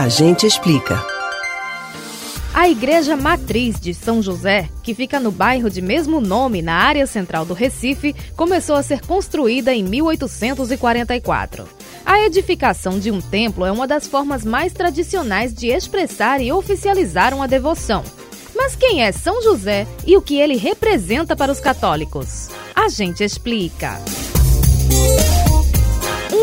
A gente explica. A Igreja Matriz de São José, que fica no bairro de mesmo nome na área central do Recife, começou a ser construída em 1844. A edificação de um templo é uma das formas mais tradicionais de expressar e oficializar uma devoção. Mas quem é São José e o que ele representa para os católicos? A gente explica.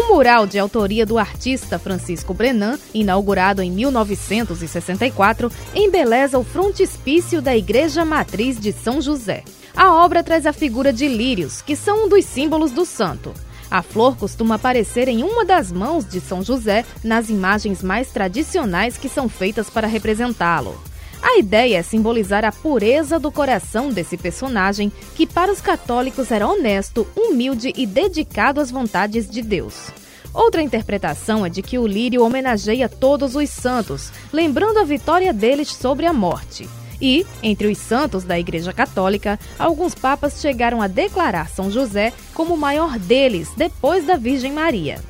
Um mural de autoria do artista Francisco Brenan, inaugurado em 1964, embeleza o frontispício da Igreja Matriz de São José. A obra traz a figura de lírios, que são um dos símbolos do santo. A flor costuma aparecer em uma das mãos de São José nas imagens mais tradicionais que são feitas para representá-lo. A ideia é simbolizar a pureza do coração desse personagem, que para os católicos era honesto, humilde e dedicado às vontades de Deus. Outra interpretação é de que o lírio homenageia todos os santos, lembrando a vitória deles sobre a morte. E, entre os santos da Igreja Católica, alguns papas chegaram a declarar São José como o maior deles, depois da Virgem Maria.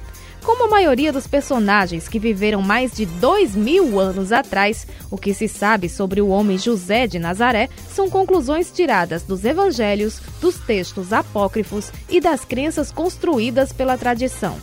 Como a maioria dos personagens que viveram mais de dois mil anos atrás, o que se sabe sobre o homem José de Nazaré são conclusões tiradas dos evangelhos, dos textos apócrifos e das crenças construídas pela tradição.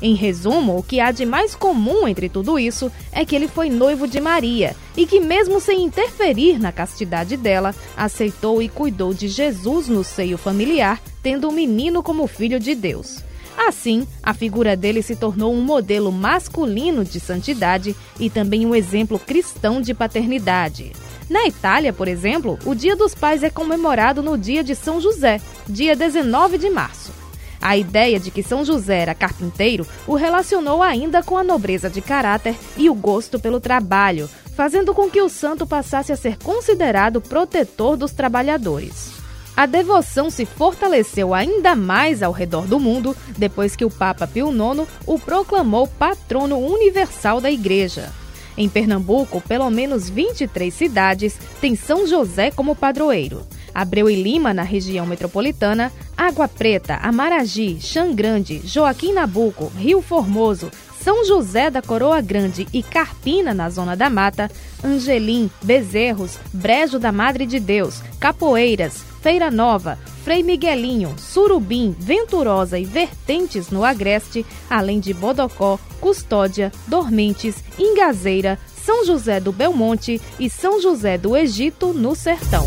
Em resumo, o que há de mais comum entre tudo isso é que ele foi noivo de Maria e que, mesmo sem interferir na castidade dela, aceitou e cuidou de Jesus no seio familiar, tendo o menino como filho de Deus. Assim, a figura dele se tornou um modelo masculino de santidade e também um exemplo cristão de paternidade. Na Itália, por exemplo, o Dia dos Pais é comemorado no dia de São José, dia 19 de março. A ideia de que São José era carpinteiro o relacionou ainda com a nobreza de caráter e o gosto pelo trabalho, fazendo com que o santo passasse a ser considerado protetor dos trabalhadores. A devoção se fortaleceu ainda mais ao redor do mundo depois que o Papa Pio IX o proclamou patrono universal da Igreja. Em Pernambuco, pelo menos 23 cidades têm São José como padroeiro. Abreu e Lima, na região metropolitana, Água Preta, Amaragi, Xangrande, Joaquim Nabuco, Rio Formoso, São José da Coroa Grande e Carpina, na Zona da Mata, Angelim, Bezerros, Brejo da Madre de Deus, Capoeiras, Feira Nova, Frei Miguelinho, Surubim, Venturosa e Vertentes no Agreste, além de Bodocó, Custódia, Dormentes, Ingazeira, São José do Belmonte e São José do Egito no Sertão.